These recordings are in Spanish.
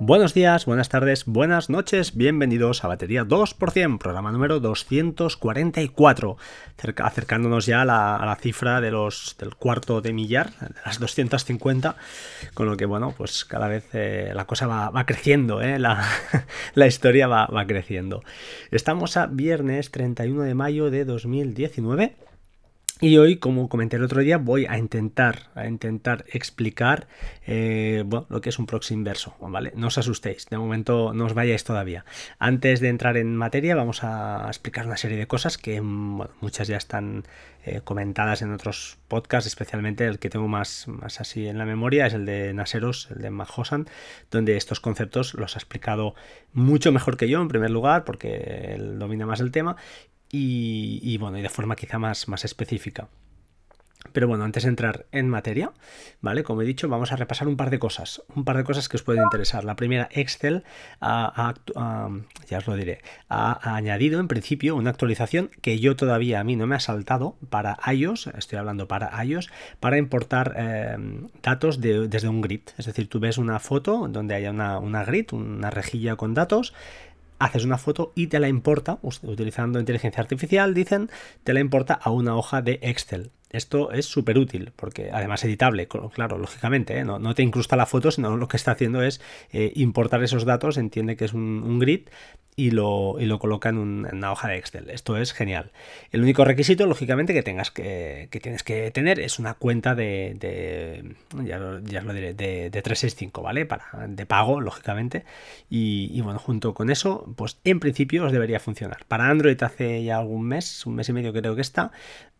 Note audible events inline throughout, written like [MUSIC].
Buenos días, buenas tardes, buenas noches, bienvenidos a Batería 2%, programa número 244, acercándonos ya a la, cifra de los, del cuarto de millar, de las 250, con lo que bueno, pues cada vez eh, la cosa va, creciendo, eh, la, [LAUGHS] la, historia va, va creciendo. Estamos a viernes 31 de mayo de 2019. Y hoy, como comenté el otro día, voy a intentar, a intentar explicar eh, lo que es un proxy inverso, ¿vale? No os asustéis, de momento no os vayáis todavía. Antes de entrar en materia, vamos a explicar una serie de cosas que muchas ya están eh, comentadas en otros podcasts, especialmente el que tengo más, más así en la memoria es el de Naseros, el de Mahosan, donde estos conceptos los ha explicado mucho mejor que yo, en primer lugar, porque él domina más el tema, y, bueno, y de forma quizá más, más específica. Pero bueno, antes de entrar en materia, ¿vale? Como he dicho, vamos a repasar un par de cosas, un par de cosas que os pueden interesar. La primera, Excel ha, ya os lo diré, ha, añadido en principio una actualización que yo todavía a mí no me ha saltado para iOS, estoy hablando para iOS, para importar eh, datos desde un grid. Es decir, tú ves una foto donde haya una, una grid, una rejilla con datos, haces una foto y te la importa, utilizando inteligencia artificial, dicen, te la importa a una hoja de Excel. Esto es súper útil, porque además editable, claro, lógicamente, ¿eh? no, te incrusta la foto, sino lo que está haciendo es eh, importar esos datos, entiende que es un, grid y lo, y lo coloca en, una hoja de Excel. Esto es genial. El único requisito, lógicamente, que tengas que, tienes que tener es una cuenta de, ya, lo, diré, de, 365, ¿vale? Para, de pago, lógicamente. Y, y, bueno, junto con eso, pues en principio os debería funcionar. Para Android hace ya algún mes, un mes y medio creo que está,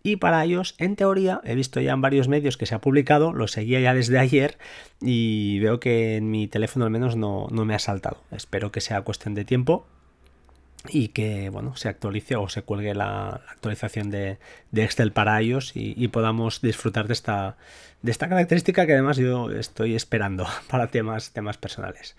y para ellos, en teoría, he visto ya en varios medios que se ha publicado, lo seguía ya desde ayer y veo que en mi teléfono al menos no, no me ha saltado. Espero que sea cuestión de tiempo y que bueno se actualice o se cuelgue la, actualización de, Excel para ellos y, podamos disfrutar de esta de esta característica que además yo estoy esperando [LAUGHS] para temas temas personales.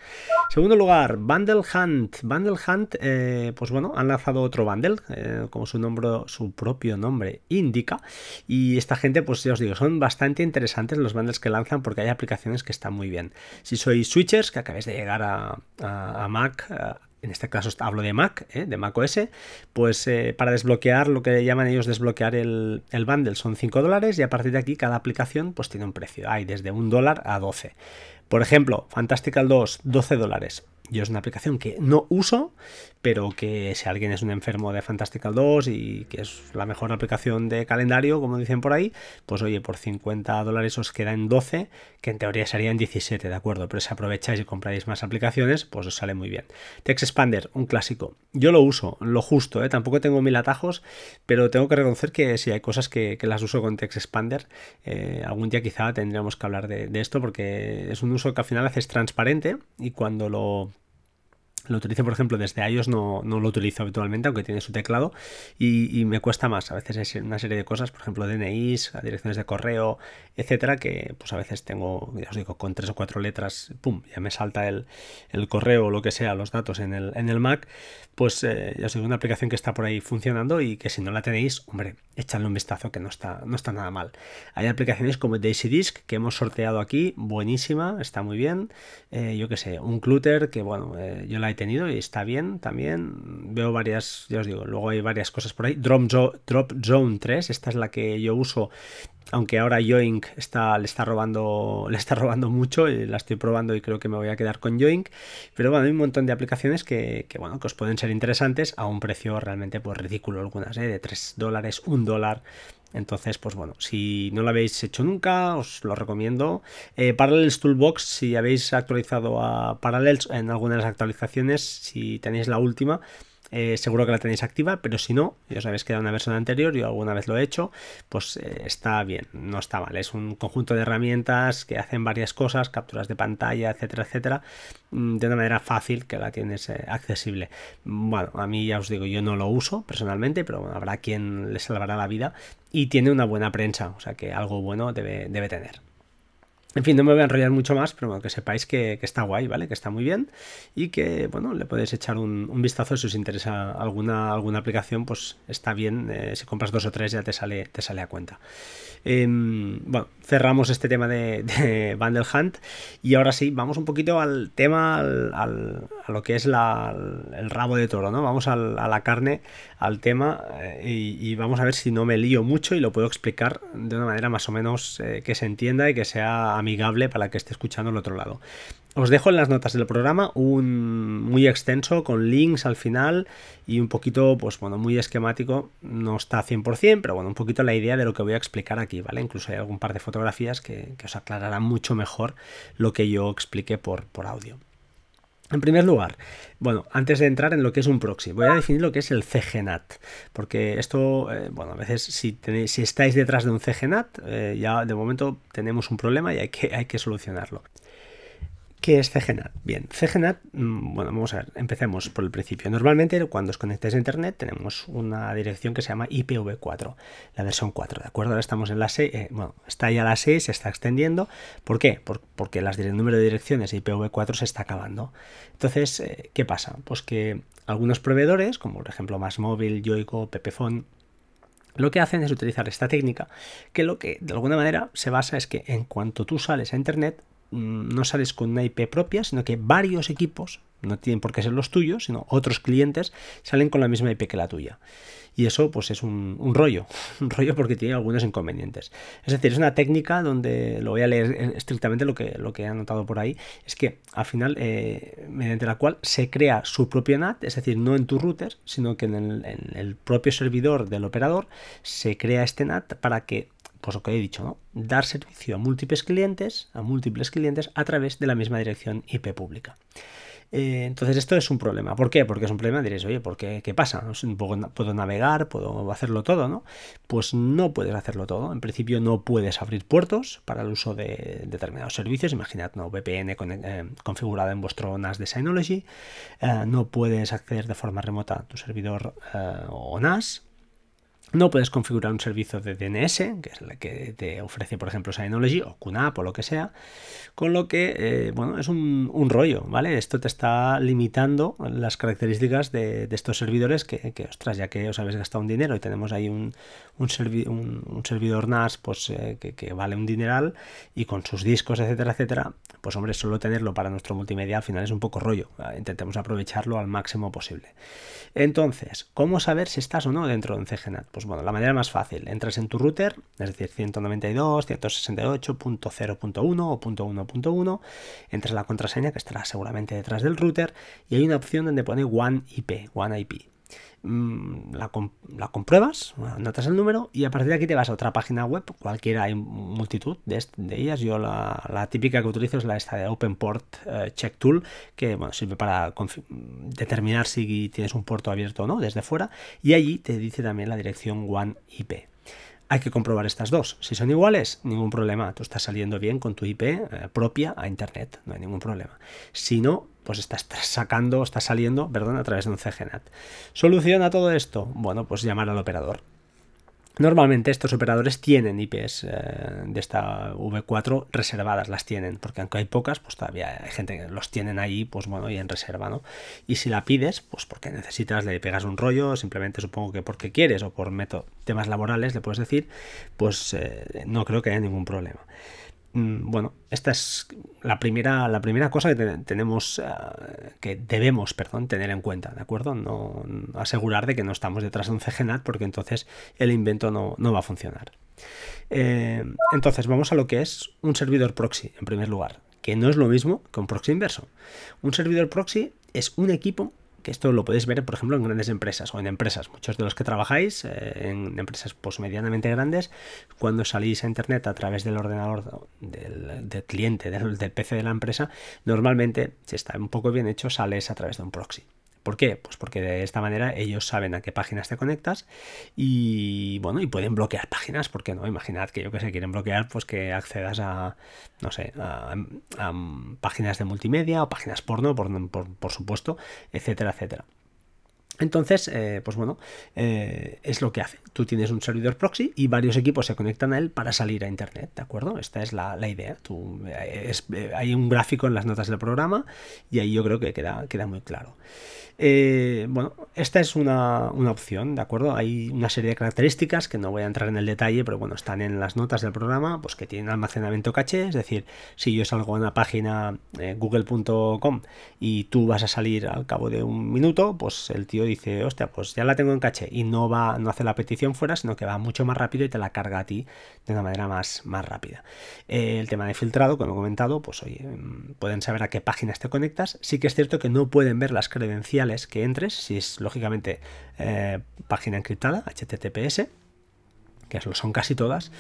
Segundo lugar Bundle Hunt. Bundle Hunt eh, pues bueno han lanzado otro bundle eh, como su nombre su propio nombre indica y esta gente pues ya os digo son bastante interesantes los bundles que lanzan porque hay aplicaciones que están muy bien. Si sois switchers que acabáis de llegar a Mac en este caso hablo de Mac, ¿eh? de Mac OS, pues eh, para desbloquear lo que llaman ellos desbloquear el, el, bundle son 5 dólares y a partir de aquí cada aplicación pues tiene un precio, hay desde 1 dólar a 12. Por ejemplo, Fantastical 2, 12 dólares. Yo es una aplicación que no uso, pero que si alguien es un enfermo de Fantastical 2 y que es la mejor aplicación de calendario, como dicen por ahí, pues oye, por 50 dólares os queda en 12, que en teoría serían 17, ¿de acuerdo? Pero si aprovecháis y compráis más aplicaciones, pues os sale muy bien. Text Expander, un clásico. Yo lo uso, lo justo, ¿eh? tampoco tengo mil atajos, pero tengo que reconocer que si hay cosas que, las uso con Text Expander. Eh, algún día quizá tendríamos que hablar de, de esto porque es un uso que al final haces transparente y cuando lo lo utilizo, por ejemplo, desde iOS no, no, lo utilizo habitualmente, aunque tiene su teclado, y, me cuesta más. A veces es una serie de cosas, por ejemplo, DNIs, direcciones de correo, etcétera, que pues a veces tengo, ya os digo, con tres o cuatro letras, pum, ya me salta el, el correo o lo que sea, los datos en el, en el Mac. Pues eh, ya os digo, una aplicación que está por ahí funcionando y que si no la tenéis, hombre, echadle un vistazo que no está, no está nada mal. Hay aplicaciones como Daisy Disk que hemos sorteado aquí, buenísima, está muy bien. Eh, yo que sé, un Clutter que, bueno, eh, yo la he tenido y está bien también. Veo varias, ya os digo, luego hay varias cosas por ahí. Drop, Drop Zone 3, esta es la que yo uso aunque ahora Yoink está, le está robando [LAUGHS] le está robando mucho y la estoy probando y creo que me voy a quedar con Yoink pero bueno hay un montón de aplicaciones que, bueno que os pueden ser interesantes a un precio realmente pues ridículo algunas ¿eh? de 3 dólares 1 dólar entonces, pues bueno, si no lo habéis hecho nunca, os lo recomiendo. Eh, Parallels Toolbox, si habéis actualizado a Parallels en algunas de las actualizaciones, si tenéis la última, eh, seguro que la tenéis activa, pero si no, ya os habéis quedado una versión anterior, yo alguna vez lo he hecho, pues eh, está bien, no está mal. Es un conjunto de herramientas que hacen varias cosas, capturas de pantalla, etcétera, etcétera, mm, de una manera fácil que la tienes eh, accesible. Bueno, a mí ya os digo, yo no lo uso personalmente, pero habrá quien le salvará la vida y tiene una buena prensa, o sea que algo bueno debe, debe tener. En fin, no me voy a enrollar mucho más, pero bueno, que sepáis que, está guay, ¿vale? Que está muy bien y que, bueno, le podéis echar un, vistazo si os interesa alguna, alguna aplicación, pues está bien. Eh, si compras dos o tres ya te sale, te sale a cuenta. Em, bueno, cerramos este tema de, Bundle Hunt y ahora sí, vamos un poquito al tema, al, a lo que es el rabo de toro, ¿no? Vamos a la carne, al tema eh, y, vamos a ver si no me lío mucho y lo puedo explicar de una manera más o menos eh, que se entienda y que sea amigable para el que esté escuchando al otro lado. Os dejo en las notas del programa un muy extenso con links al final y un poquito, pues bueno, muy esquemático. No está 100%, pero bueno, un poquito la idea de lo que voy a explicar aquí, ¿vale? Incluso hay algún par de fotografías que, os aclararán mucho mejor lo que yo expliqué por, por audio. En primer lugar, bueno, antes de entrar en lo que es un proxy, voy a definir lo que es el CGNAT, porque esto, eh, bueno, a veces si, tenéis, si estáis detrás de un CGNAT, eh, ya de momento tenemos un problema y hay que, hay que solucionarlo. ¿Qué es CGNAT? Bien, CGNAT, mm, bueno, vamos a ver, empecemos por el principio. Normalmente cuando os conectáis a Internet tenemos una dirección que se llama IPv4, la versión 4, ¿de acuerdo? Ahora estamos en la 6, eh, bueno, está ya la 6, se está extendiendo. ¿Por qué? porque el número de direcciones IPv4 se está acabando. Entonces, eh, ¿qué pasa? Pues que algunos proveedores, como por ejemplo Másmóvil, Yoigo, Pepefone, lo que hacen es utilizar esta técnica, que lo que de alguna manera se basa es que en cuanto tú sales a Internet, no sales con una IP propia, sino que varios equipos, no tienen por qué ser los tuyos, sino otros clientes, salen con la misma IP que la tuya. Y eso pues es un, rollo, [LAUGHS] un rollo porque tiene algunos inconvenientes. Es decir, es una técnica donde, lo voy a leer estrictamente lo que, lo que he anotado por ahí, es que al final, eh, mediante la cual se crea su propio NAT, es decir, no en tu router, sino que en el propio servidor del operador se crea este NAT para que pues que he dicho, ¿no? Dar servicio a múltiples clientes, a múltiples clientes a través de la misma dirección IP pública. Eh, entonces esto es un problema. ¿Por qué? Porque es un problema, diréis, oye, ¿por qué, ¿qué pasa? ¿Puedo navegar? ¿Puedo hacerlo todo? ¿no? Pues no puedes hacerlo todo. En principio no puedes abrir puertos para el uso de determinados servicios. Imaginad una VPN eh, configurada en vuestro NAS de Synology. Eh, no puedes acceder de forma remota a tu servidor o NAS no puedes configurar un servicio de DNS, que es el que te ofrece, por ejemplo, Synology o QNAP o lo que sea, con lo que, eh, bueno, es un, rollo, ¿vale? Esto te está limitando las características de, estos servidores que, ostras, ya que os habéis gastado un dinero y tenemos ahí un, un, servidor NAS pues, eh, que, vale un dineral y con sus discos, etcétera, etcétera, pues hombre, solo tenerlo para nuestro multimedia al final es un poco rollo. Intentemos aprovecharlo al máximo posible. Entonces, ¿cómo saber si estás o no dentro de un CGNAT? Pues bueno, la manera más fácil, entras en tu router, es decir, 192, 168.0.1 o .1.1, entras la contraseña que estará seguramente detrás del router y hay una opción donde pone One IP, One IP. Mm, la, compruebas, notas el número y a partir de aquí te vas a otra página web, cualquiera, hay multitud de, ellas. Yo la, típica que utilizo es la esta de OpenPort Port eh, Check Tool, que bueno, sirve para determinar si tienes un puerto abierto o no desde fuera. Y allí te dice también la dirección One IP. Hay que comprobar estas dos. Si son iguales, ningún problema. Tú estás saliendo bien con tu IP eh, propia a Internet, no hay ningún problema. Si no, pues estás sacando, estás saliendo, perdón, a través de un CGNAT. ¿Solución a todo esto? Bueno, pues llamar al operador. Normalmente estos operadores tienen IPs eh, de esta V4 reservadas, las tienen, porque aunque hay pocas, pues todavía hay gente que los tienen ahí, pues bueno, y en reserva, ¿no? Y si la pides, pues porque necesitas, le pegas un rollo, simplemente supongo que porque quieres o por temas laborales, le puedes decir, pues eh, no creo que haya ningún problema. Mm, bueno, esta es la primera, la primera cosa que tenemos, eh, que debemos, tener en cuenta, ¿de acuerdo? No, asegurar de que no estamos detrás de un CGNAT porque entonces el invento no, va a funcionar. Eh, entonces, vamos a lo que es un servidor proxy, en primer lugar, que no es lo mismo que un proxy inverso. Un servidor proxy es un equipo que esto lo podéis ver, por ejemplo, en grandes empresas o en empresas. Muchos de los que trabajáis eh, en empresas pues, medianamente grandes, cuando salís a Internet a través del ordenador del, cliente, del, del, PC de la empresa, normalmente, si está un poco bien hecho, sales a través de un proxy. ¿Por qué? Pues porque de esta manera ellos saben a qué páginas te conectas y bueno, y pueden bloquear páginas, ¿por qué no? Imaginad que yo que sé, quieren bloquear, pues que accedas a, no sé, a, páginas de multimedia o páginas porno, por, por supuesto, etcétera, etcétera. Entonces, eh, pues bueno, eh, es lo que hace. Tú tienes un servidor proxy y varios equipos se conectan a él para salir a Internet, ¿de acuerdo? Esta es la, idea. Tú, hay un gráfico en las notas del programa y ahí yo creo que queda, queda muy claro. Eh, bueno, esta es una, opción, ¿de acuerdo? Hay una serie de características que no voy a entrar en el detalle, pero bueno, están en las notas del programa, pues que tienen almacenamiento caché, es decir, si yo salgo a una página eh, google.com y tú vas a salir al cabo de un minuto, pues el tío dice, hostia, pues ya la tengo en caché y no va, no hace la petición fuera, sino que va mucho más rápido y te la carga a ti de una manera más, más rápida. Eh, el tema de filtrado, como he comentado, pues oye, mm, pueden saber a qué páginas te conectas. Sí que es cierto que no pueden ver las credenciales que entres, si es lógicamente eh, página encriptada, HTTPS, que son casi todas.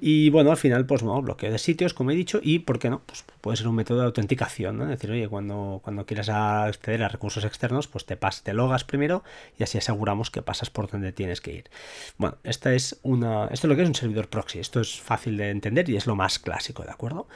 Y bueno, al final, pues no, bloqueo de sitios, como he dicho, y ¿por qué no? Pues puede ser un método de autenticación, ¿no? Es decir, oye, cuando, cuando quieras acceder a recursos externos, pues te, pas, te logas primero y así aseguramos que pasas por donde tienes que ir. Bueno, esta es una, esto es lo que es un servidor proxy, esto es fácil de entender y es lo más clásico, ¿de acuerdo?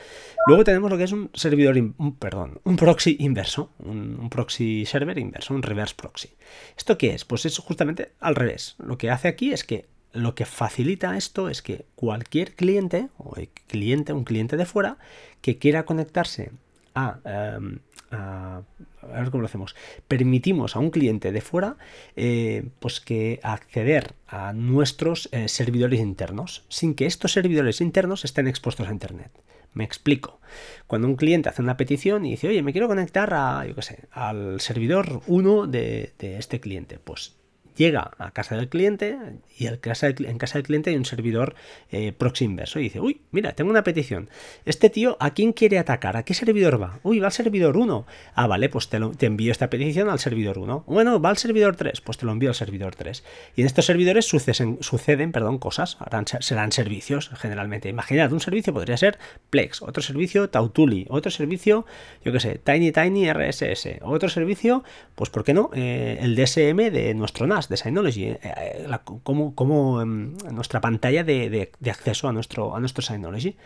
Luego tenemos lo que es un servidor, un, perdón, un proxy inverso, un, un proxy server inverso, un reverse proxy. ¿Esto qué es? Pues es justamente al revés. Lo que hace aquí es que lo que facilita esto es que cualquier cliente o cliente, un cliente de fuera que quiera conectarse a, em, a, ver cómo lo hacemos. Permitimos a un cliente de fuera eh, pues que acceder a nuestros eh, servidores internos sin que estos servidores internos estén expuestos a internet. Me explico. Cuando un cliente hace una petición y dice, oye, me quiero conectar a, yo qué sé, al servidor 1 de, de este cliente, pues llega a casa del cliente y en casa del cliente hay un servidor eh, proxy inverso y dice, uy, mira, tengo una petición. Este tío, ¿a quién quiere atacar? ¿A qué servidor va? Uy, va al servidor 1. Ah, vale, pues te, envío esta petición al servidor 1. Bueno, va al servidor 3, pues te lo envío al servidor 3. Y en estos servidores suceden, suceden perdón, cosas, serán servicios generalmente. Imaginad, un servicio podría ser Plex, otro servicio Tautuli, otro servicio, yo qué sé, Tiny Tiny RSS, otro servicio, pues ¿por qué no? Eh, el DSM de nuestro NAS de Synology, eh, eh, como, como em, nuestra pantalla de, acceso a nuestro, a nuestro Synology.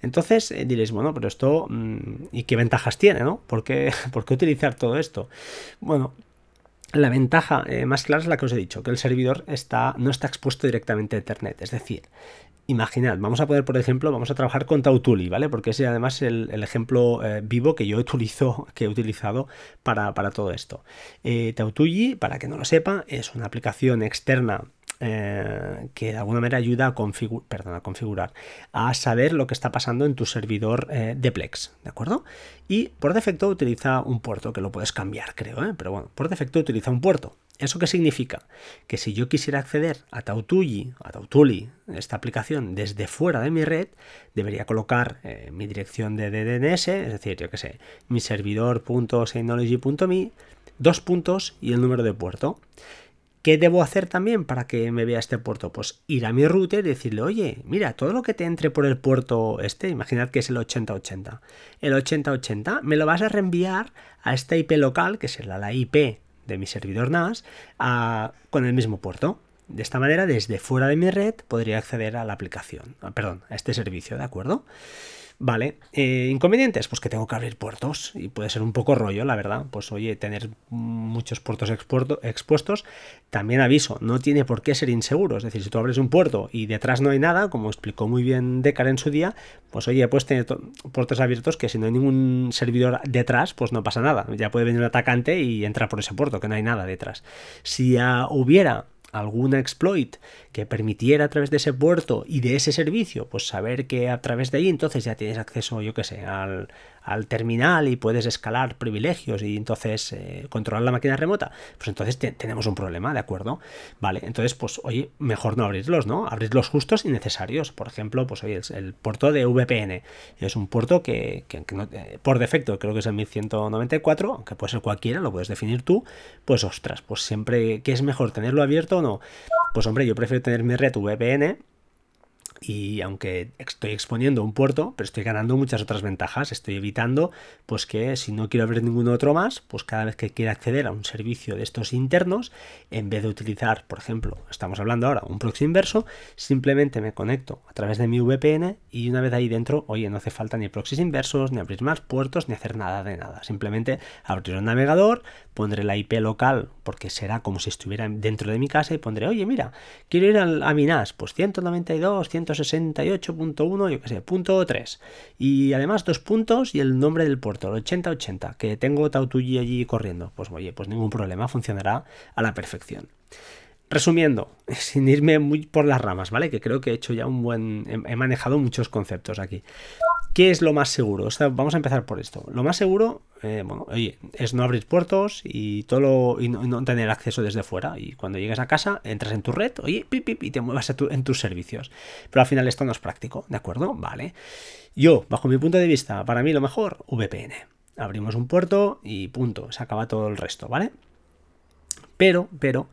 Entonces eh, diréis, bueno, pero esto, mm, ¿y qué ventajas tiene, no? ¿Por qué, [LAUGHS] ¿Por qué utilizar todo esto? Bueno, la ventaja más clara es la que os he dicho, que el servidor está, no está expuesto directamente a Internet. Es decir, Imaginad, vamos a poder, por ejemplo, vamos a trabajar con Tautuli, ¿vale? Porque es además el, ejemplo eh, vivo que yo [LAUGHS] utilizo, que he utilizado para, todo esto. Eh, Tautuli, para que no lo sepa, es una aplicación externa eh, que de alguna manera ayuda a, perdón, a, configurar, a saber lo que está pasando en tu servidor de Plex, ¿de acuerdo? Y por defecto utiliza un puerto, que lo puedes cambiar, creo, ¿eh? pero bueno, por defecto utiliza un puerto. ¿Eso qué significa? Que si yo quisiera acceder a Tautuli, a Tautuli, esta aplicación, desde fuera de mi red, debería colocar eh, mi dirección de DNS, es decir, yo que sé, mi servidor.synology.me, dos puntos y el número de puerto. ¿Qué debo hacer también para que me vea este puerto? Pues ir a mi router y decirle, oye, mira, todo lo que te entre por el puerto este, imaginad que es el 8080, el 8080 me lo vas a reenviar a esta IP local, que será la IP de mi servidor NAS con el mismo puerto. De esta manera, desde fuera de mi red podría acceder a la aplicación, perdón, a este servicio, ¿de acuerdo? Vale, eh, inconvenientes, pues que tengo que abrir puertos y puede ser un poco rollo, la verdad. Pues oye, tener muchos puertos expuestos, también aviso, no tiene por qué ser inseguro. Es decir, si tú abres un puerto y detrás no hay nada, como explicó muy bien Decar en su día, pues oye, puedes tener puertos abiertos que si no hay ningún servidor detrás, pues no pasa nada. Ya puede venir un atacante y entrar por ese puerto, que no hay nada detrás. Si hubiera alguna exploit que permitiera a través de ese puerto y de ese servicio, pues saber que a través de ahí entonces ya tienes acceso, yo que sé, al, al terminal y puedes escalar privilegios y entonces eh, controlar la máquina remota, pues entonces tenemos un problema, ¿de acuerdo? Vale, entonces pues oye, mejor no abrirlos, ¿no? Abrirlos justos y necesarios. Por ejemplo, pues oye, el, puerto de VPN es un puerto que, eh, por defecto creo que es el 1194, aunque puede ser cualquiera, lo puedes definir tú, pues ostras, pues siempre, ¿qué es mejor tenerlo abierto o no? Pues hombre, yo prefiero tener mi red VPN y aunque estoy exponiendo un puerto, pero estoy ganando muchas otras ventajas. Estoy evitando pues que si no quiero abrir ninguno otro más, pues cada vez que quiera acceder a un servicio de estos internos, en vez de utilizar, por ejemplo, estamos hablando ahora, un proxy inverso, simplemente me conecto a través de mi VPN y una vez ahí dentro, oye, no hace falta ni proxies inversos, ni abrir más puertos, ni hacer nada de nada. Simplemente abrir un navegador, pondré la IP local, porque será como si estuviera dentro de mi casa y pondré, oye, mira, quiero ir a mi NAS, pues 192, 168.1, yo qué sé, punto 3. Y además dos puntos y el nombre del puerto, el 8080, que tengo Tautuji allí corriendo. Pues oye, pues ningún problema, funcionará a la perfección. Resumiendo, [LAUGHS] sin irme muy por las ramas, ¿vale? Que creo que he hecho ya un buen... he manejado muchos conceptos aquí. ¿Qué es lo más seguro? vamos a empezar por esto. Lo más seguro, eh, bueno, oye, es no abrir puertos y todo y no, tener acceso desde fuera. Y cuando llegues a casa, entras en tu red, oye, pip, y te muevas en tus servicios. Pero al final esto no es práctico, ¿de acuerdo? Vale. Yo, bajo mi punto de vista, para mí lo mejor, VPN. Abrimos un puerto y punto, se acaba todo el resto, ¿vale? Pero, pero,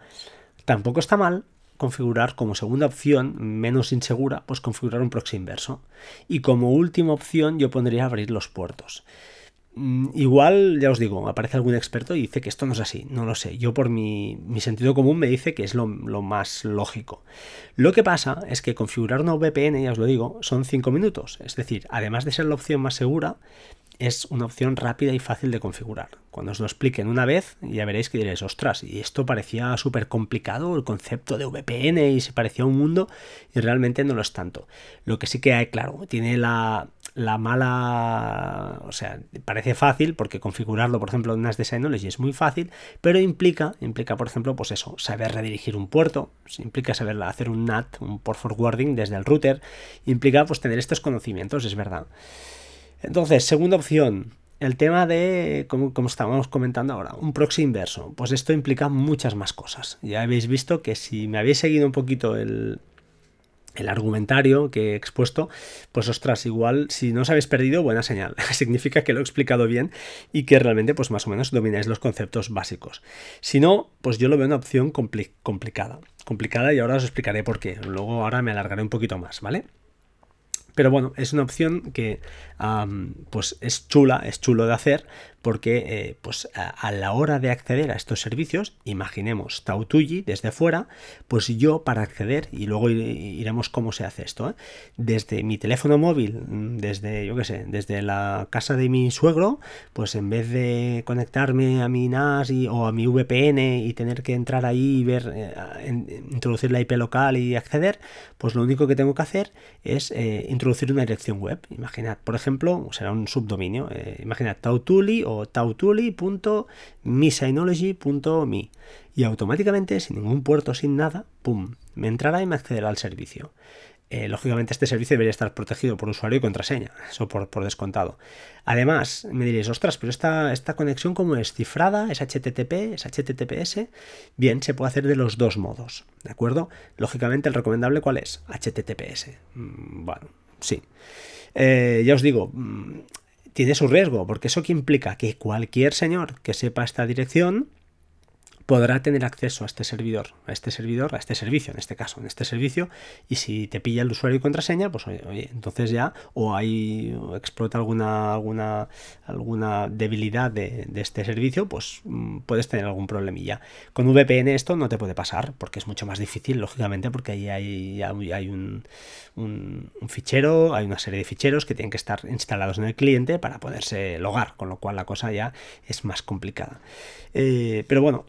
tampoco está mal configurar como segunda opción, menos insegura, pues configurar un proxy inverso. Y como última opción yo pondría abrir los puertos. Mm, igual, ya os digo, aparece algún experto y dice que esto no es así, no lo sé. Yo por mi, sentido común me dice que es lo, lo, más lógico. Lo que pasa es que configurar una VPN, ya os lo digo, son 5 minutos. Es decir, además de ser la opción más segura, es una opción rápida y fácil de configurar. Cuando os lo expliquen una vez, ya veréis que diréis, ostras, y esto parecía súper complicado, el concepto de VPN, y se parecía un mundo, y realmente no lo es tanto. Lo que sí que hay, claro, tiene la, mala, o sea, parece fácil, porque configurarlo, por ejemplo, en unas Designology es muy fácil, pero implica, implica, por ejemplo, pues eso, saber redirigir un puerto, implica saber hacer un NAT, un port forwarding desde el router, implica pues tener estos conocimientos, es verdad. Entonces, segunda opción, el tema de, como, estábamos comentando ahora, un proxy inverso. Pues esto implica muchas más cosas. Ya habéis visto que si me habéis seguido un poquito el, argumentario que he expuesto, pues ostras, igual si no os habéis perdido, buena señal. [LAUGHS] Significa que lo he explicado bien y que realmente pues más o menos domináis los conceptos básicos. Si no, pues yo lo veo una opción complicada. Complicada y ahora os explicaré por qué. Luego ahora me alargaré un poquito más, ¿vale? Pero bueno, es una opción que pues es chula, es chulo de hacer, porque eh, pues a, la hora de acceder a estos servicios, imaginemos Tautuji desde fuera, pues yo para acceder, y luego iremos cómo se hace esto, ¿eh? desde mi teléfono móvil, desde, yo qué sé, desde la casa de mi suegro, pues en vez de conectarme a mi NAS o a mi VPN y tener que entrar ahí y ver, eh, introducir la IP local y acceder, pues lo único que tengo que hacer es introducir una dirección web. Imaginad, por ejemplo, será un subdominio, imaginad Tautuli o y automáticamente, sin ningún puerto, sin nada, ¡pum!, me entrará y me accederá al servicio. Eh, lógicamente este servicio debería estar protegido por usuario y contraseña, eso por, descontado. Además, me diréis, ostras, pero esta, esta conexión como es cifrada, es HTTP, es HTTPS, bien, se puede hacer de los dos modos, ¿de acuerdo? Lógicamente el recomendable cuál es? HTTPS. Mm, bueno, sí. Eh, ya os digo, mm, tiene su riesgo, porque eso que implica que cualquier señor que sepa esta dirección podrá tener acceso a este servidor, a este servidor, a este servicio, en este caso, en este servicio, y si te pilla el usuario y contraseña, pues entonces ya o hay explota alguna alguna alguna debilidad de, este servicio, pues mm, puedes tener algún problemilla. Con VPN esto no te puede pasar, porque es mucho más difícil, lógicamente, porque ahí hay, hay un, un, fichero, hay una serie de ficheros que tienen que estar instalados en el cliente para poderse logar, con lo cual la cosa ya es más complicada. Eh, pero bueno,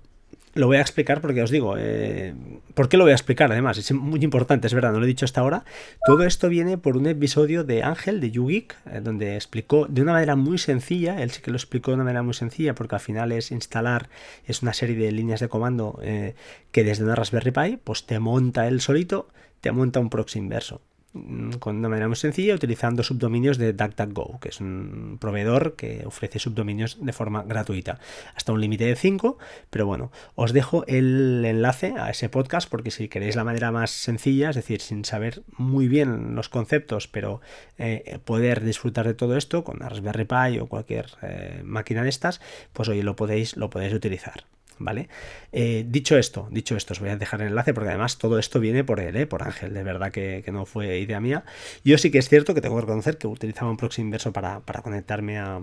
lo voy a explicar porque os digo, eh, ¿por qué lo voy a explicar? Además, es muy importante, es verdad, no lo he dicho hasta ahora. Todo esto viene por un episodio de Ángel, de YouGeek, eh, donde explicó de una manera muy sencilla, él sí que lo explicó de una manera muy sencilla, porque al final es instalar, es una serie de líneas de comando eh, que desde una Raspberry Pi, pues te monta él solito, te monta un proxy inverso. Mm, con una manera muy sencilla utilizando subdominios de DuckDuckGo, que es un proveedor que ofrece subdominios de forma gratuita, hasta un límite de 5, pero bueno, os dejo el enlace a ese podcast porque si queréis la manera más sencilla, es decir, sin saber muy bien los conceptos, pero eh, poder disfrutar de todo esto con Raspberry Pi o cualquier eh, máquina de estas, pues oye, lo podéis, lo podéis utilizar. ¿Vale? Eh, dicho esto, dicho esto, os voy a dejar el enlace porque además todo esto viene por él, ¿eh? por Ángel, de verdad que, no fue idea mía. Yo sí que es cierto que tengo que reconocer que utilizaba un proxy inverso para, conectarme a,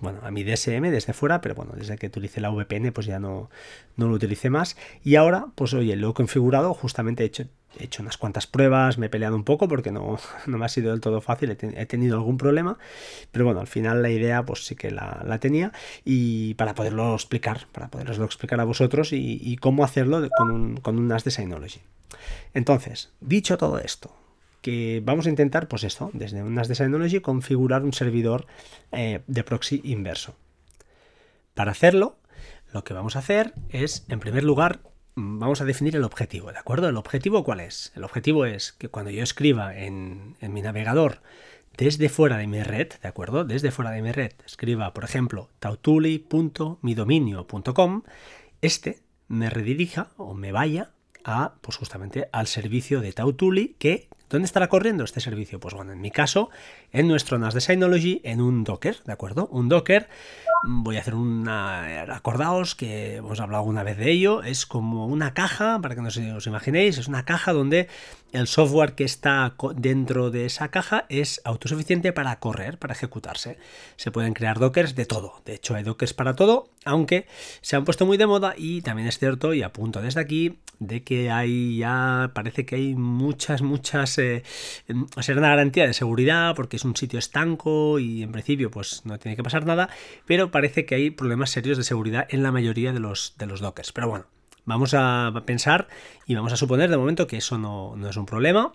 bueno, a mi DSM desde fuera, pero bueno, desde que utilicé la VPN pues ya no, no lo utilicé más. Y ahora, pues oye, lo he configurado, justamente he hecho, he hecho unas cuantas pruebas, me he peleado un poco porque no, [LAUGHS] no me ha sido del todo fácil, he, tenido algún problema, pero bueno, al final la idea pues sí que la, tenía y para poderlo explicar, para poderoslo explicar a vosotros y, cómo hacerlo con un, con un NAS de Synology. Entonces, dicho todo esto, que vamos a intentar, pues esto, desde unas de Synology, configurar un servidor eh, de proxy inverso. Para hacerlo, lo que vamos a hacer es, en primer lugar, vamos a definir el objetivo, ¿de acuerdo? ¿El objetivo cuál es? El objetivo es que cuando yo escriba en, en mi navegador desde fuera de mi red, ¿de acuerdo? Desde fuera de mi red, escriba, por ejemplo, tautuli.midominio.com, este me redirija o me vaya a, pues justamente al servicio de Tautuli que ¿Dónde estará corriendo este servicio? Pues bueno, en mi caso, en nuestro NAS de Synology, en un Docker, ¿de acuerdo? Un Docker, voy a hacer una... Acordaos que hemos hablado alguna vez de ello, es como una caja, para que no os imaginéis, es una caja donde el software que está dentro de esa caja es autosuficiente para correr, para ejecutarse. Se pueden crear dockers de todo. De hecho, hay dockers para todo, aunque se han puesto muy de moda y también es cierto, y apunto desde aquí, de que hay ya, parece que hay muchas, muchas, eh, o sea, una garantía de seguridad porque es un sitio estanco y en principio pues no tiene que pasar nada, pero parece que hay problemas serios de seguridad en la mayoría de los, de los dockers. Pero bueno, Vamos a pensar y vamos a suponer de momento que eso no, es un problema.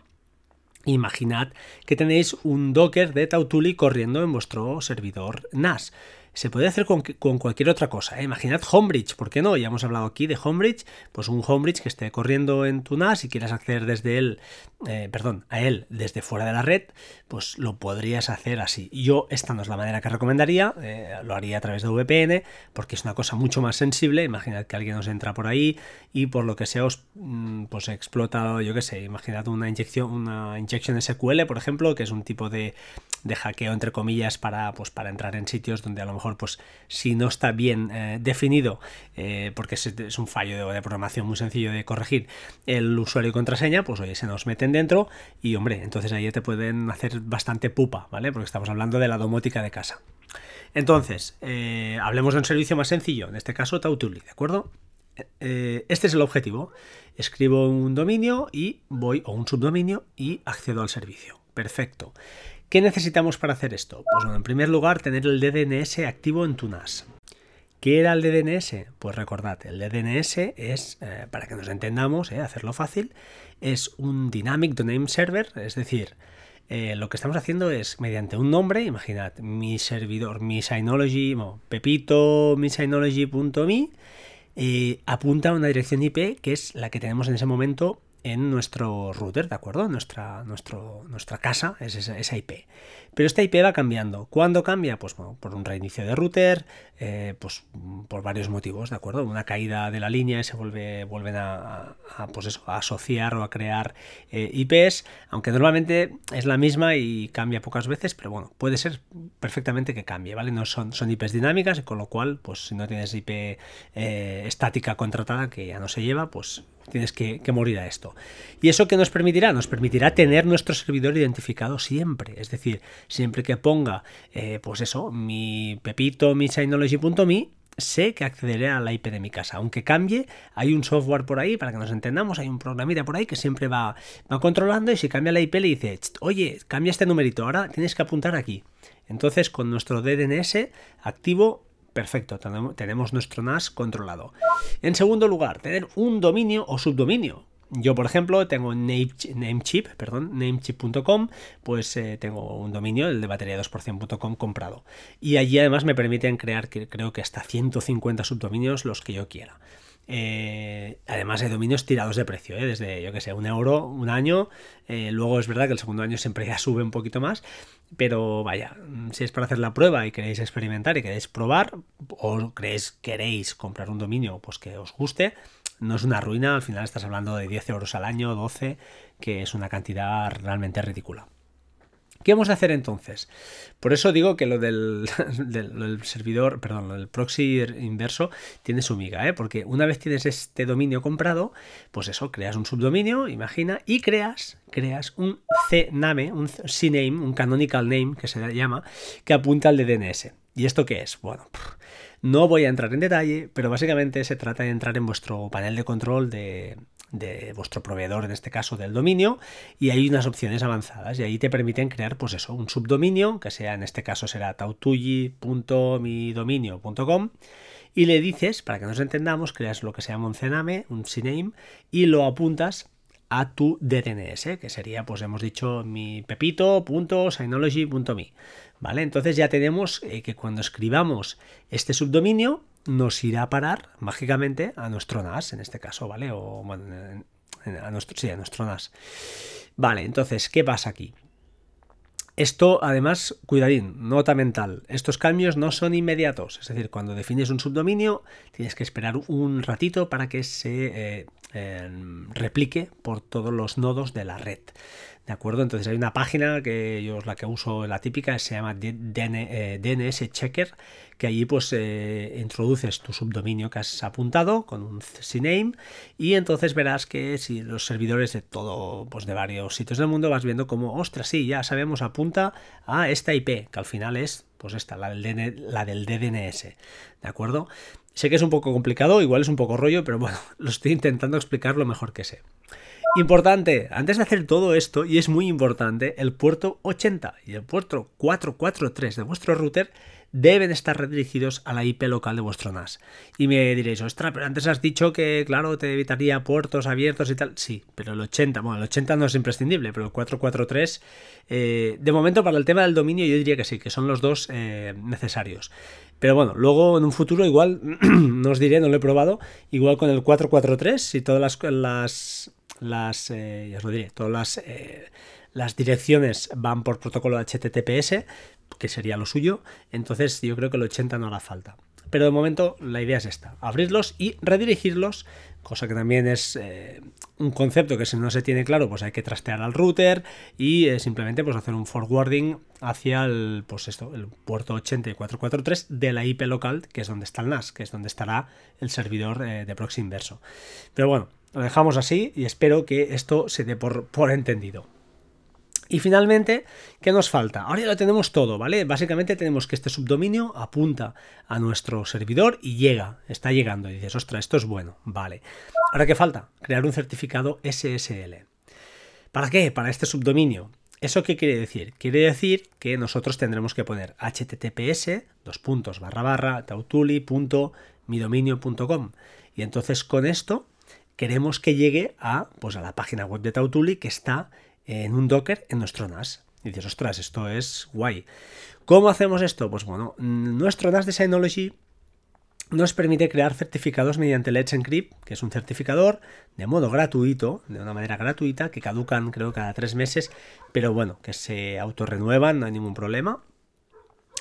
Imaginad que tenéis un Docker de Tautuli corriendo en vuestro servidor NAS. Se puede hacer con, cualquier otra cosa. ¿eh? Imaginad Homebridge, ¿por qué no? Ya hemos hablado aquí de Homebridge. Pues un Homebridge que esté corriendo en tu NAS y quieras acceder desde él, eh, perdón, a él desde fuera de la red, pues lo podrías hacer así. Yo, esta no es la manera que recomendaría, eh, lo haría a través de VPN, porque es una cosa mucho más sensible. Imaginad que alguien os entra por ahí y por lo que sea os mm, pues explota, yo qué sé, imaginad una inyección, una inyección SQL, por ejemplo, que es un tipo de, de hackeo entre comillas para, pues, para entrar en sitios donde a lo mejor pues si no está bien eh, definido, eh, porque es, un fallo de, programación muy sencillo de corregir, el usuario y contraseña, pues oye, se nos meten dentro y hombre, entonces ahí te pueden hacer bastante pupa, ¿vale? Porque estamos hablando de la domótica de casa. Entonces, eh, hablemos de un servicio más sencillo, en este caso Tautuli, ¿de acuerdo? este es el objetivo. Escribo un dominio y voy, o un subdominio, y accedo al servicio. Perfecto. ¿Qué necesitamos para hacer esto? Pues bueno, en primer lugar, tener el DDNS activo en tu NAS. ¿Qué era el DDNS? Pues recordad, el DDNS es, eh, para que nos entendamos, eh, hacerlo fácil, es un Dynamic Domain Server, es decir, eh, lo que estamos haciendo es mediante un nombre, imaginad, mi servidor, mi Synology, pepito, mi Synology.me, apunta a una dirección IP que es la que tenemos en ese momento en nuestro router, ¿de acuerdo? Nuestra, nuestro, nuestra casa es esa, IP. Pero esta IP va cambiando. ¿Cuándo cambia? Pues por un reinicio de router, eh, pues por varios motivos, ¿de acuerdo? Una caída de la línea y se vuelve, vuelven a, pues eso, asociar o a crear eh, IPs, aunque normalmente es la misma y cambia pocas veces, pero bueno, puede ser perfectamente que cambie, ¿vale? No son, son IPs dinámicas, con lo cual, pues si no tienes IP eh, estática contratada que ya no se lleva, pues tienes que, morir a esto. ¿Y eso qué nos permitirá? Nos permitirá tener nuestro servidor identificado siempre. Es decir, siempre que ponga, eh, pues eso, mi Pepito, mi Synology.me, sé que accederé a la IP de mi casa. Aunque cambie, hay un software por ahí, para que nos entendamos, hay un programita por ahí que siempre va, va controlando y si cambia la IP le dice, oye, cambia este numerito, ahora tienes que apuntar aquí. Entonces, con nuestro DNS activo, Perfecto, tenemos nuestro NAS controlado. En segundo lugar, tener un dominio o subdominio. Yo, por ejemplo, tengo Namecheap, perdón, Namecheap.com, pues eh, tengo un dominio, el de batería2%.com comprado. Y allí además me permiten crear, creo que hasta 150 subdominios los que yo quiera. Eh, además hay dominios tirados de precio, ¿eh? desde yo que sé, un euro un año. Luego es verdad que el segundo año siempre ya [LAUGHS] sube un poquito más. Pero vaya, si es para hacer la prueba y queréis experimentar y queréis probar, o queréis, queréis comprar un dominio pues que os guste, no es una ruina. Al final estás hablando de 10 euros al año, 12, que es una cantidad realmente ridícula. ¿Qué vamos a hacer entonces? Por eso digo que [LAUGHS] lo del, servidor, perdón, lo del proxy inverso tiene su miga, ¿eh? porque una vez tienes este dominio comprado, pues eso, creas un subdominio, imagina, y creas, creas un CNAME, un CNAME, un canonical name que se llama, que apunta al de DNS. ¿Y esto qué es? Bueno, no voy a entrar en detalle, pero básicamente se trata de entrar en vuestro panel de control de, de vuestro proveedor, en este caso del dominio, y hay unas opciones avanzadas y ahí te permiten crear, pues eso, un subdominio, que sea en este caso será tautuyi.midominio.com y le dices, para que nos entendamos, creas lo que se llama un CNAME, un CNAME, y lo apuntas a tu DNS, que sería, pues hemos dicho, mi pepito.synology.me. ¿Vale? Entonces ya tenemos eh, que cuando escribamos este subdominio, nos irá a parar mágicamente a nuestro NAS, en este caso, ¿vale? O a sí, a nuestro NAS. Vale, entonces, ¿qué pasa aquí? Esto, además, cuidadín, nota mental. Estos cambios no son inmediatos. Es decir, cuando defines un subdominio, tienes que esperar un ratito para que se eh, em, replique por todos los nodos de la red. ¿De acuerdo? Entonces hay una página que yo es la que uso, la típica, se llama DNS eh, Checker, que allí pues eh, introduces tu subdominio que has apuntado con un CNAME y entonces verás que si los servidores de todo, pues de varios sitios del mundo vas viendo como, ostras, sí, ya sabemos, apunta a esta IP, que al final es pues esta, la del, la del DNS, ¿de acuerdo? Sé que es un poco complicado, igual es un poco rollo, pero bueno, [LAUGHS] lo estoy intentando explicar lo mejor que sé. Importante, antes de hacer todo esto, y es muy importante, el puerto 80 y el puerto 443 de vuestro router deben estar redirigidos a la IP local de vuestro NAS. Y me diréis, ostras, pero antes has dicho que, claro, te evitaría puertos abiertos y tal. Sí, pero el 80, bueno, el 80 no es imprescindible, pero el 443, eh, de momento para el tema del dominio yo diría que sí, que son los dos eh, necesarios. Pero bueno, luego en un futuro igual, [CLEARS THROAT] no os diré, no lo he probado, igual con el 443, si todas las, las las, eh, ya os lo diré, todas las, eh, las direcciones van por protocolo HTTPS, que sería lo suyo, entonces yo creo que el 80 no hará falta. Pero de momento la idea es esta, abrirlos y redirigirlos, cosa que también es eh, un concepto que si no se tiene claro, pues hay que trastear al router y simplemente pues hacer un forwarding hacia el, pues esto, el puerto 8443 de la IP local, que es donde está el NAS, que es donde estará el servidor de proxy inverso. Pero bueno, lo dejamos así y espero que esto se dé por, entendido. Y finalmente, ¿qué nos falta? Ahora ya lo tenemos todo, ¿vale? Básicamente tenemos que este subdominio apunta a nuestro servidor y llega, está llegando. Y dices, ostras, esto es bueno, vale. Ahora, ¿qué falta? Crear un certificado SSL. ¿Para qué? Para este subdominio. ¿Eso qué quiere decir? Quiere decir que nosotros tendremos que poner https dos puntos barra barra tautuli.midominio.com y entonces con esto queremos que llegue a, pues a la página web de Tautuli que está en un Docker en nuestro NAS. Y dices, ostras, esto es guay. ¿Cómo hacemos esto? Pues bueno, nuestro NAS de Synology nos permite crear certificados mediante Let's Encrypt, que es un certificador de modo gratuito, de una manera gratuita, que caducan creo cada tres meses, pero bueno, que se autorrenuevan, no hay ningún problema.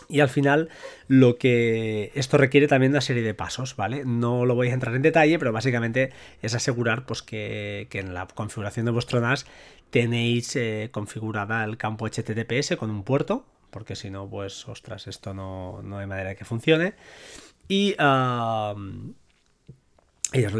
Y al final lo que esto requiere también una serie de pasos, ¿vale? No lo voy a entrar en detalle, pero básicamente es asegurar pues, que, en la configuración de vuestro NAS tenéis eh, configurada el campo HTTPS con un puerto, porque si no, pues, ostras, esto no, no hay manera de que funcione. Y ya os,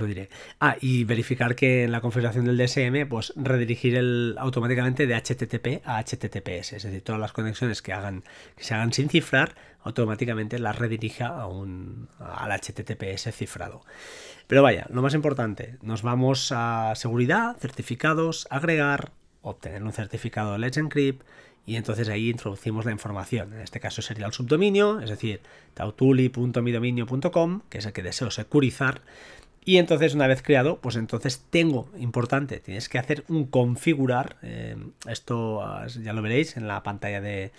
lo diré, Ah, y verificar que en la configuración del DSM, pues redirigir el automáticamente de HTTP a HTTPS. Es decir, todas las conexiones que hagan, que se hagan sin cifrar, automáticamente las redirija a un, al HTTPS cifrado. Pero vaya, lo más importante, nos vamos a seguridad, certificados, agregar, obtener un certificado de Let's Encrypt, y entonces ahí introducimos la información. En este caso sería el subdominio, es decir, tautuli.midominio.com, que es el que deseo securizar. Y entonces una vez creado, pues entonces tengo, importante, tienes que hacer un configurar, eh, esto ya lo veréis en la pantalla de,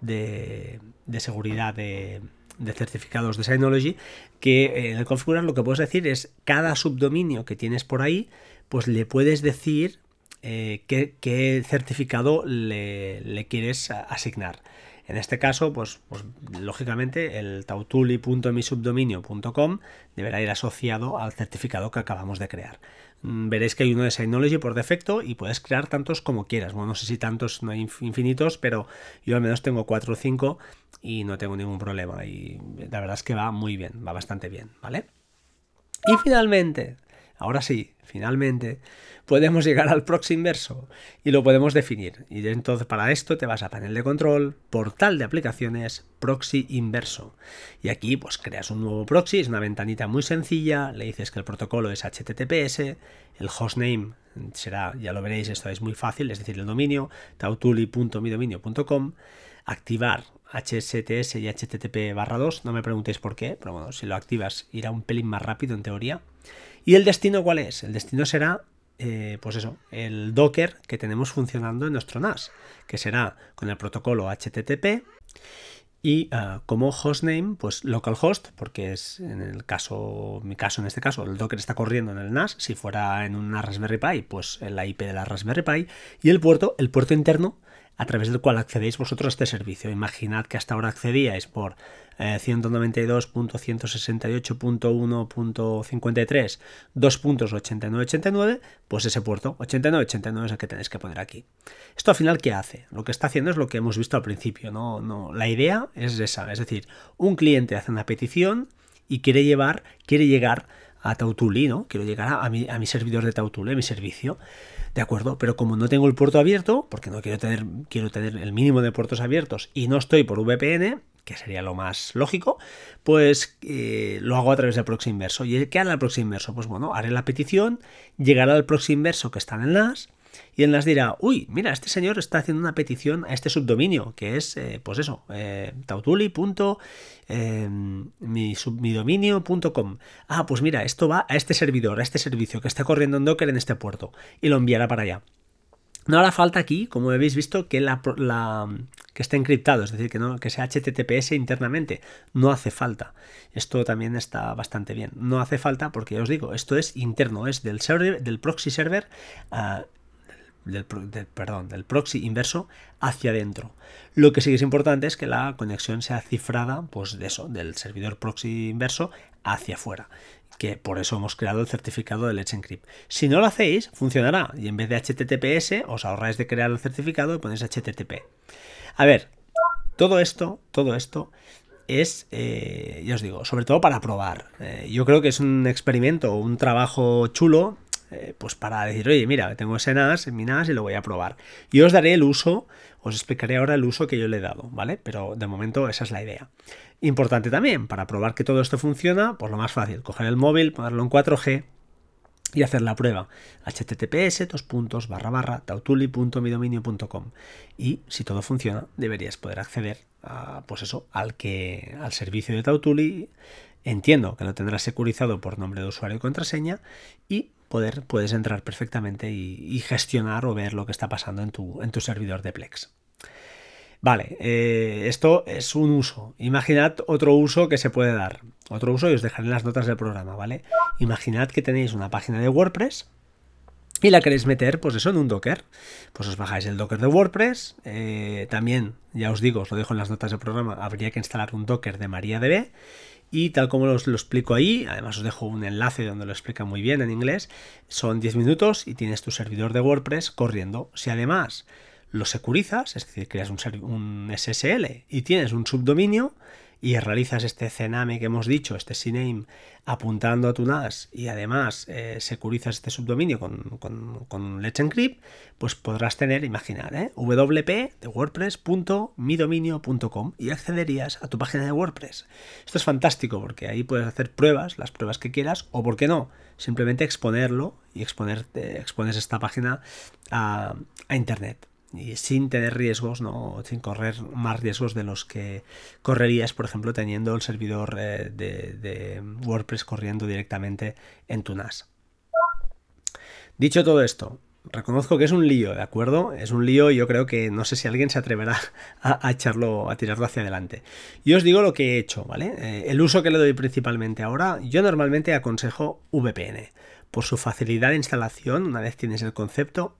de, seguridad de, de certificados de Synology, que en el configurar lo que puedes decir es cada subdominio que tienes por ahí, pues le puedes decir eh, qué, certificado le, quieres asignar. En este caso, pues, pues lógicamente el tautuli.misubdominio.com deberá ir asociado al certificado que acabamos de crear. mm, veréis que hay uno de Synology por defecto y puedes crear tantos como quieras. Bueno, no sé si tantos no hay infinitos, pero yo al menos tengo 4 o 5 y no tengo ningún problema. Y la verdad es que va muy bien, va bastante bien, ¿vale? Y finalmente, ahora sí, finalmente, podemos llegar al proxy inverso y lo podemos definir. Y entonces para esto te vas a panel de control, portal de aplicaciones, proxy inverso. Y aquí pues creas un nuevo proxy, es una ventanita muy sencilla, le dices que el protocolo es HTTPS, el hostname será, ya lo veréis, esto es muy fácil, es decir, el dominio, tautuli.midominio.com, activar HSTS y HTTP barra 2, no me preguntéis por qué, pero bueno, si lo activas irá un pelín más rápido en teoría. ¿Y el destino cuál es? El destino será eh, pues eso, el Docker que tenemos funcionando en nuestro NAS, que será con el protocolo HTTP y ah, como hostname, pues localhost, porque es en el caso, mi caso en este caso, el Docker está corriendo en el NAS, si fuera en una Raspberry Pi, pues la IP de la Raspberry Pi, y el puerto, el puerto interno a través del cual accedéis vosotros a este servicio. Imaginad que hasta ahora accedíais por 192.168.1.53, 2.8989, pues ese puerto 8989 es el que tenéis que poner aquí. Esto al final, ¿qué hace? Lo que está haciendo es lo que hemos visto al principio, ¿no? no la idea es esa, es decir, un cliente hace una petición y quiere llevar, quiere llegar a Tautuli, ¿no? Quiero llegar a, mi, a mi servidor de Tautuli, a mi servicio. De acuerdo, pero como no tengo el puerto abierto, porque no quiero tener, quiero tener el mínimo de puertos abiertos y no estoy por VPN, que sería lo más lógico, pues eh, lo hago a través del proxy inverso. ¿Y qué hará el proxy inverso? Pues bueno, haré la petición, llegará al proxy inverso que está en el NAS, y el NAS dirá, uy, mira, este señor está haciendo una petición a este subdominio, que es, eh, pues eso, eh, tautuli.midominio.com. ah, pues mira, esto va a este servidor, a este servicio que está corriendo en Docker en este puerto, y lo enviará para allá. No hará falta aquí, como habéis visto, que, la, que esté encriptado, es decir, que, no, que sea HTTPS internamente. No hace falta. Esto también está bastante bien. No hace falta porque ya os digo, esto es interno, es del, server, del proxy server, uh, del, perdón, del proxy inverso hacia adentro. Lo que sí que es importante es que la conexión sea cifrada, pues de eso, del servidor proxy inverso hacia afuera que por eso hemos creado el certificado de Let's Encrypt. Si no lo hacéis, funcionará y en vez de HTTPS os ahorráis de crear el certificado y ponéis HTTP. A ver, todo esto, todo esto es, eh, ya os digo, sobre todo para probar. Eh, yo creo que es un experimento, un trabajo chulo, eh, pues para decir, oye, mira, tengo ese NAS, en mi NAS y lo voy a probar. Y os daré el uso, os explicaré ahora el uso que yo le he dado, ¿vale? Pero de momento esa es la idea. Importante también, para probar que todo esto funciona, pues lo más fácil, coger el móvil, ponerlo en 4G y hacer la prueba. https dos puntos barra barra tautuli.midominio.com y si todo funciona deberías poder acceder a, pues eso, al que al servicio de Tautuli. Entiendo que lo tendrás securizado por nombre de usuario y contraseña poder, puedes entrar perfectamente y, gestionar o ver lo que está pasando en tu, en tu servidor de Plex. Vale, eh, esto es un uso. Imaginad otro uso que se puede dar. Otro uso y os dejaré en las notas del programa, ¿vale? Imaginad que tenéis una página de WordPress y la queréis meter, pues eso, en un Docker. Pues os bajáis el Docker de WordPress. Eh, también, ya os digo, os lo dejo en las notas del programa, habría que instalar un Docker de MariaDB. Y tal como os lo explico ahí, además os dejo un enlace donde lo explica muy bien en inglés, son 10 minutos y tienes tu servidor de WordPress corriendo. Si además lo securizas, es decir, creas un, SSL y tienes un subdominio y realizas este CNAME que hemos dicho, este CNAME, apuntando a tu NAS y además eh, securizas este subdominio con, con, Let's Encrypt, pues podrás tener, imaginar, ¿eh? wp de wordpress.midominio.com y accederías a tu página de WordPress. Esto es fantástico porque ahí puedes hacer pruebas, las pruebas que quieras, o por qué no, simplemente exponerlo y exponerte, expones esta página a Internet y sin tener riesgos, ¿no? sin correr más riesgos de los que correrías, por ejemplo, teniendo el servidor eh, de, WordPress corriendo directamente en tu NAS. Dicho todo esto, reconozco que es un lío, ¿de acuerdo? Es un lío y yo creo que no sé si alguien se atreverá [LAUGHS] a, echarlo, a tirarlo hacia adelante. Yo os digo lo que he hecho, ¿vale? Eh, el uso que le doy principalmente ahora, yo normalmente aconsejo VPN por su facilidad de instalación una vez tienes el concepto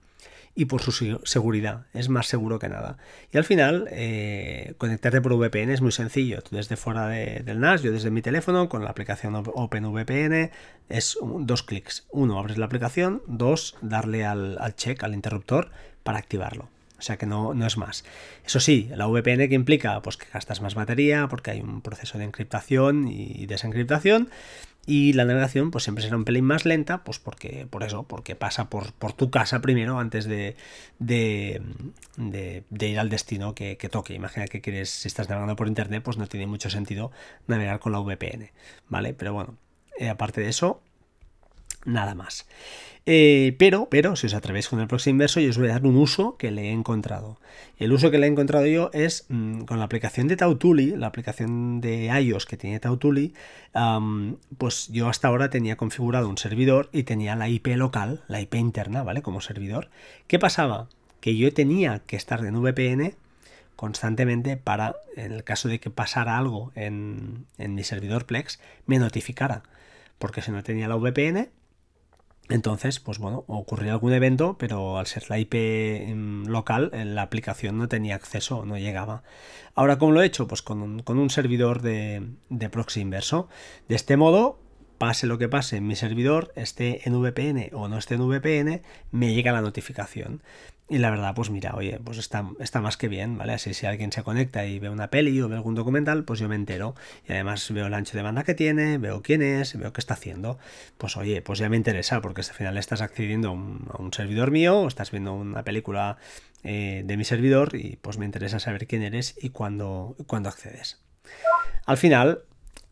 y por su seguridad. Es más seguro que nada. Y al final, eh, conectarte por VPN es muy sencillo. Tú desde fuera del NAS, yo desde mi teléfono, con la aplicación OpenVPN, es dos clics. Uno, abres la aplicación. Dos, darle al, al check, al interruptor, para activarlo. O sea que no, no, es más. Eso sí, la VPN que implica pues que gastas más batería porque hay un proceso de encriptación y desencriptación y la navegación pues siempre será un pelín más lenta, pues porque, por eso, porque pasa por, por tu casa primero antes de, de, ir al destino que, toque. Imagina que quieres, si estás navegando por internet, pues no tiene mucho sentido navegar con la VPN, ¿vale? Pero bueno, eh, aparte de eso, nada más. Eh, pero, pero, si os atrevéis con el próximo inverso, yo os voy a dar un uso que le he encontrado. El uso que le he encontrado yo es mm, con la aplicación de Tautuli, la aplicación de iOS que tiene Tautuli, pues yo hasta ahora tenía configurado un servidor y tenía la IP local, la IP interna, ¿vale? Como servidor. ¿Qué pasaba? Que yo tenía que estar en VPN constantemente para, en el caso de que pasara algo en, en mi servidor Plex, me notificara. Porque si no tenía la VPN, entonces, pues bueno, ocurría algún evento, pero al ser la IP mm, local, la aplicación no tenía acceso, no llegaba. Ahora, ¿cómo lo he hecho? Pues con un, servidor de, de proxy inverso. De este modo, pase lo que pase en mi servidor, esté en VPN o no esté en VPN, me llega la notificación. Y la verdad, pues mira, oye, pues está, está más que bien, ¿vale? Así si alguien se conecta y ve una peli o ve algún documental, pues yo me entero. Y además veo el ancho de banda que tiene, veo quién es, veo qué está haciendo. Pues oye, pues ya me interesa, porque al final estás accediendo a un, servidor mío, o estás viendo una película eh, de mi servidor, y pues me interesa saber quién eres y cuándo, cuándo accedes. Al final,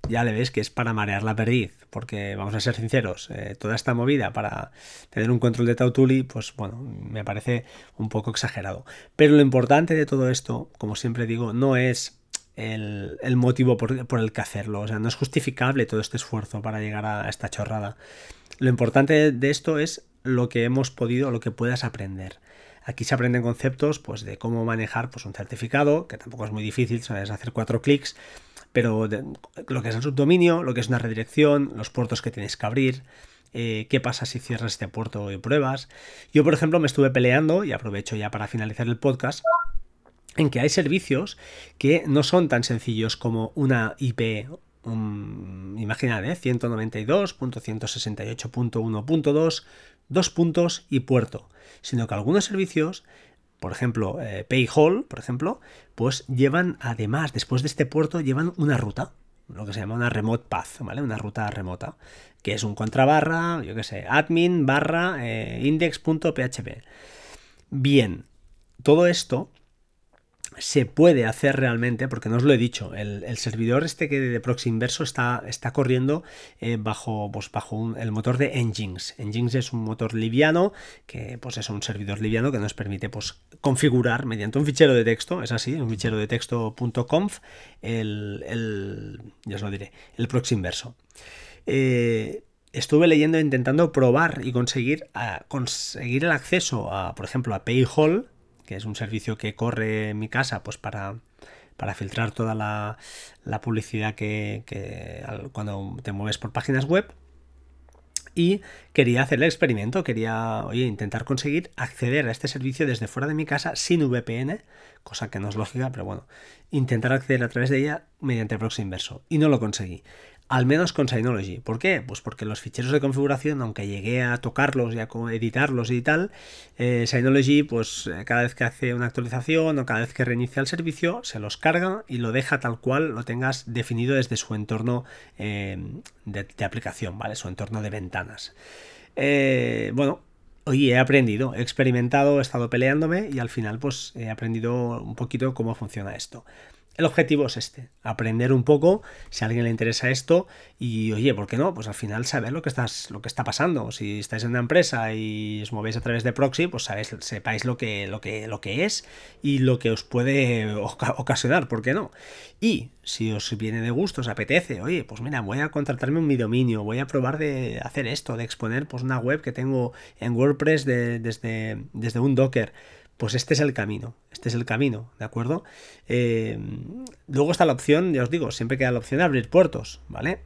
ya le ves que es para marear la perdiz, porque vamos a ser sinceros, eh, toda esta movida para tener un control de Tautuli, pues bueno, me parece un poco exagerado. Pero lo importante de todo esto, como siempre digo, no es el, motivo por, el que hacerlo, o sea, no es justificable todo este esfuerzo para llegar a esta chorrada. Lo importante de esto es lo que hemos podido, lo que puedas aprender. Aquí se aprenden conceptos pues, de cómo manejar pues, un certificado, que tampoco es muy difícil, sabes hacer cuatro clics, pero lo que es el subdominio, lo que es una redirección, los puertos que tienes que abrir, eh, qué pasa si cierras este puerto y pruebas. Yo, por ejemplo, me estuve peleando, y aprovecho ya para finalizar el podcast, en que hay servicios que no son tan sencillos como una IP um, imaginad, ¿eh? 192.168.1.2, dos puntos y puerto, sino que algunos servicios por ejemplo, eh, Payhall, por ejemplo, pues llevan además, después de este puerto, llevan una ruta, lo que se llama una remote path, ¿vale? Una ruta remota, que es un contrabarra, yo qué sé, admin barra eh, index.php. Bien, todo esto se puede hacer realmente, porque no os lo he dicho, el, servidor este que de proxy inverso está, está corriendo eh, bajo, pues, bajo el motor de Nginx. Nginx es un motor liviano, que pues es un servidor liviano que nos permite pues, configurar mediante un fichero de texto, es así, un fichero de texto.conf, el, el, ya os lo diré, el proxy inverso. Eh, estuve leyendo intentando probar y conseguir, conseguir el acceso a, por ejemplo, a Payhall, que es un servicio que corre en mi casa pues para, para filtrar toda la, publicidad que, cuando te mueves por páginas web. Y quería hacer el experimento, quería oye, intentar conseguir acceder a este servicio desde fuera de mi casa sin VPN, cosa que no es lógica, pero bueno, intentar acceder a través de ella mediante proxy inverso. Y no lo conseguí al menos con Synology. ¿Por qué? Pues porque los ficheros de configuración, aunque llegué a tocarlos y a editarlos y tal, eh, Synology, pues eh, cada vez que hace una actualización o cada vez que reinicia el servicio, se los carga y lo deja tal cual lo tengas definido desde su entorno eh, de, aplicación, ¿vale? Su entorno de ventanas. bueno, hoy he aprendido, he experimentado, he estado peleándome y al final pues he aprendido un poquito cómo funciona esto. El objetivo es este, aprender un poco, si a alguien le interesa esto, y oye, ¿por qué no? Pues al final saber lo que, estás, lo que está pasando. Si estáis en una empresa y os movéis a través de proxy, pues sabéis, sepáis lo que, lo, que, lo que es y lo que os puede ocasionar, ¿por qué no? Y si os viene de gusto, os apetece, oye, pues mira, voy a contratarme un mi dominio, voy a probar de hacer esto, de exponer pues una web que tengo en WordPress desde, desde un Docker pues este es el camino, este es el camino, ¿de acuerdo? Eh, luego está la opción, ya os digo, siempre queda la opción de abrir puertos, ¿vale?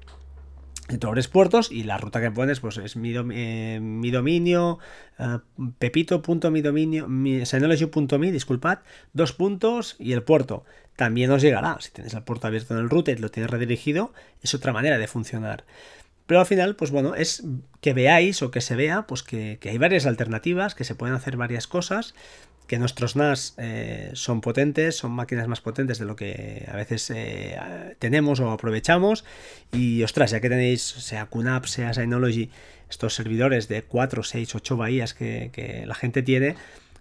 tú abres puertos y la ruta que pones pues es mi, eh, mi dominio uh, pepito.midominio mi, synology.me disculpad dos puntos y el puerto también os llegará si tienes el puerto abierto en el router y lo tienes redirigido es otra manera de funcionar pero al final, pues bueno, es que veáis o que se vea, pues que hay varias alternativas, que se pueden hacer varias cosas, que nuestros NAS eh, son potentes, son máquinas más potentes de lo que a veces eh, tenemos o aprovechamos. Y ostras, ya que tenéis, sea QNAP, sea Synology, estos servidores de 4, 6, 8 bahías que, la gente tiene,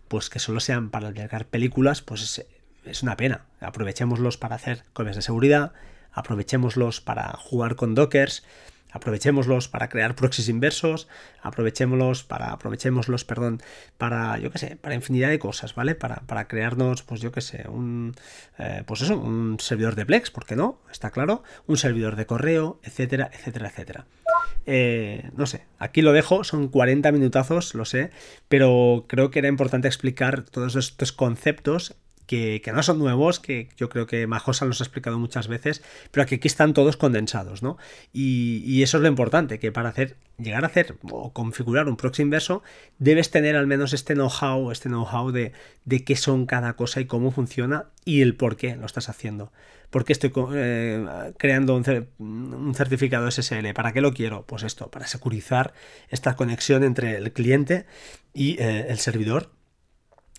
pues que solo sean para albergar películas, pues es, es una pena. Aprovechémoslos para hacer copias de seguridad, aprovechémoslos para jugar con dockers aprovechémoslos para crear proxies inversos, aprovechémoslos para, aprovechémoslos, perdón, para, yo qué sé, para infinidad de cosas, ¿vale? Para, para crearnos, pues yo qué sé, un, eh, pues eso, un servidor de Plex, ¿por qué no? Está claro, un servidor de correo, etcétera, etcétera, etcétera. Eh, no sé, aquí lo dejo, son 40 minutazos, lo sé, pero creo que era importante explicar todos estos conceptos que, no son nuevos, que yo creo que Majosa los ha explicado muchas veces, pero que aquí están todos condensados, ¿no? Y, eso es lo importante, que para hacer, llegar a hacer o configurar un proxy inverso, debes tener al menos este know-how, este know-how de, de qué son cada cosa y cómo funciona y el por qué lo estás haciendo. ¿Por qué estoy eh, creando un, certificado SSL? ¿Para qué lo quiero? Pues esto, para securizar esta conexión entre el cliente y eh, el servidor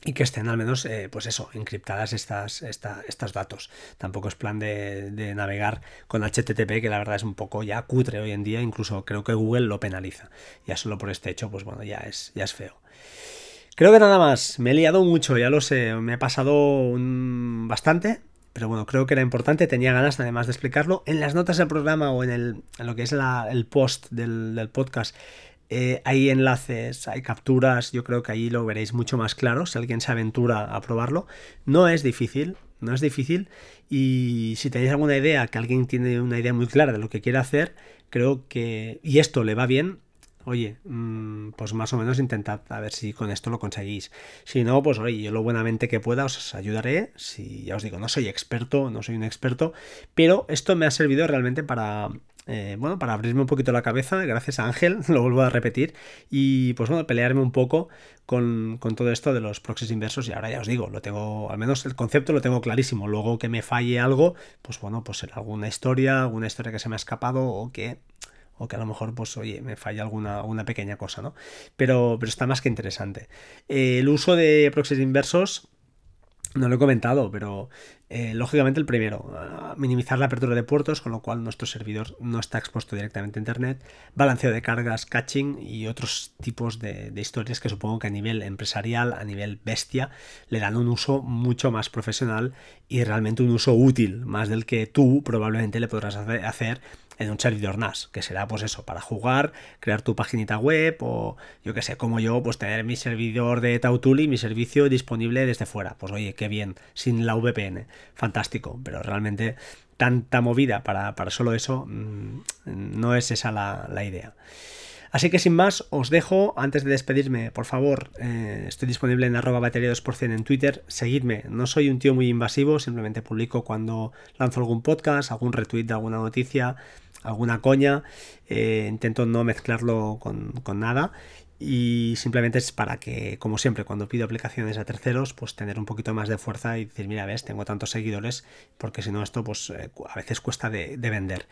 y que estén al menos, eh, pues eso, encriptadas estas, estos datos. Tampoco es plan de, navegar con HTTP, que la verdad es un poco ya cutre hoy en día, incluso creo que Google lo penaliza. Ya solo por este hecho, pues bueno, ya es, ya es feo. Creo que nada más, me he liado mucho, ya lo sé, me he pasado bastante, pero bueno, creo que era importante, tenía ganas además de explicarlo. En las notas del programa o en, el, lo que es el post del, del podcast eh, hay enlaces, hay capturas, yo creo que ahí lo veréis mucho más claro si alguien se aventura a probarlo. No es difícil, no es difícil y si tenéis alguna idea, que alguien tiene una idea muy clara de lo que quiere hacer, creo que... y esto le va bien, oye, mm, pues más o menos intentad a ver si con esto lo conseguís. Si no, pues oye, yo lo buenamente que pueda os ayudaré. Si ya os digo, no soy experto, no soy un experto, pero esto me ha servido realmente para eh, bueno, para abrirme un poquito la cabeza, gracias a Ángel, [LAUGHS] lo vuelvo a repetir, y pues bueno, pelearme un poco con, todo esto de los proxies inversos y ahora ya os digo, lo tengo, al menos el concepto lo tengo clarísimo, luego que me falle algo, pues bueno, pues será alguna historia, alguna historia que se me ha escapado o que o que a lo mejor, pues oye, me falla alguna, alguna pequeña cosa, ¿no? Pero, pero está más que interesante. el uso de proxies inversos, no lo he comentado, pero eh, lógicamente el primero, minimizar la apertura de puertos, con lo cual nuestro servidor no está expuesto directamente a Internet, balanceo de cargas, caching y otros tipos de, historias que supongo que a nivel empresarial, a nivel bestia, le dan un uso mucho más profesional y realmente un uso útil, más del que tú probablemente le podrás hacer en un servidor NAS, que será pues eso, para jugar, crear tu paginita web o yo que sé, como yo, pues tener mi servidor de Tautuli, mi servicio disponible desde fuera. Pues oye, qué bien, sin la VPN, fantástico, pero realmente tanta movida para, solo eso, mm, no es esa la idea. Así que sin más, os dejo. Antes de despedirme, por favor, eh, estoy disponible en arroba batería 2% en Twitter. Seguidme. No soy un tío muy invasivo, simplemente publico cuando lanzo algún podcast, algún retweet de alguna noticia, alguna coña. Eh, intento no mezclarlo con, con nada y simplemente es para que, como siempre, cuando pido aplicaciones a terceros, pues tener un poquito más de fuerza y decir, mira, ves, tengo tantos seguidores, porque si no esto, pues eh, a veces cuesta de, vender.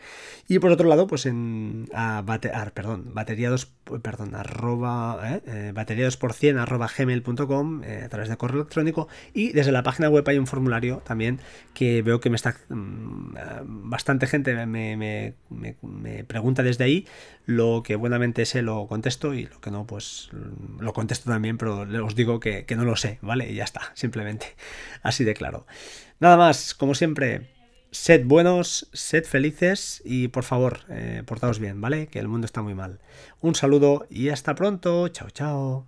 Y por otro lado, pues en a perdón, batería 2, perdón, arroba, eh, eh, batería 2 por 100 arroba gmail.com a través de correo electrónico y desde la página web hay un formulario también que veo que me está mm, bastante gente me, me, me pregunta desde ahí, lo que buenamente sé lo contesto y lo que no, pues pues lo contesto también, pero os digo que, no lo sé, ¿vale? Y ya está, simplemente. [LAUGHS] Así de claro. Nada más, como siempre, sed buenos, sed felices y por favor, eh, portaos bien, ¿vale? Que el mundo está muy mal. Un saludo y hasta pronto. Chao, chao.